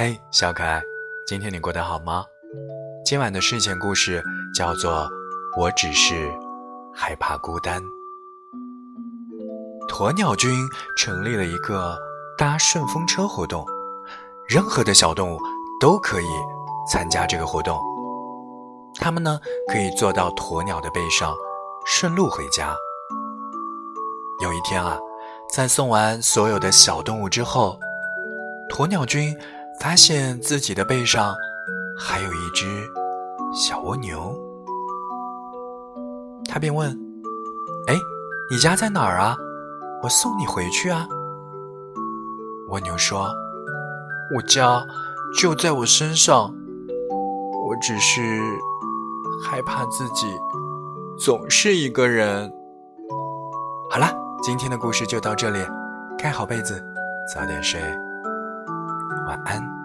嘿，小可爱，今天你过得好吗？今晚的睡前故事叫做《我只是害怕孤单》。鸵鸟君成立了一个搭顺风车活动，任何的小动物都可以参加这个活动。它们呢，可以坐到鸵鸟的背上，顺路回家。有一天啊，在送完所有的小动物之后，鸵鸟君发现自己的背上还有一只小蜗牛，他便问：“哎，你家在哪儿啊？我送你回去啊。”蜗牛说：“我家就在我身上，我只是害怕自己总是一个人。”好了。今天的故事就到这里，盖好被子，早点睡，安。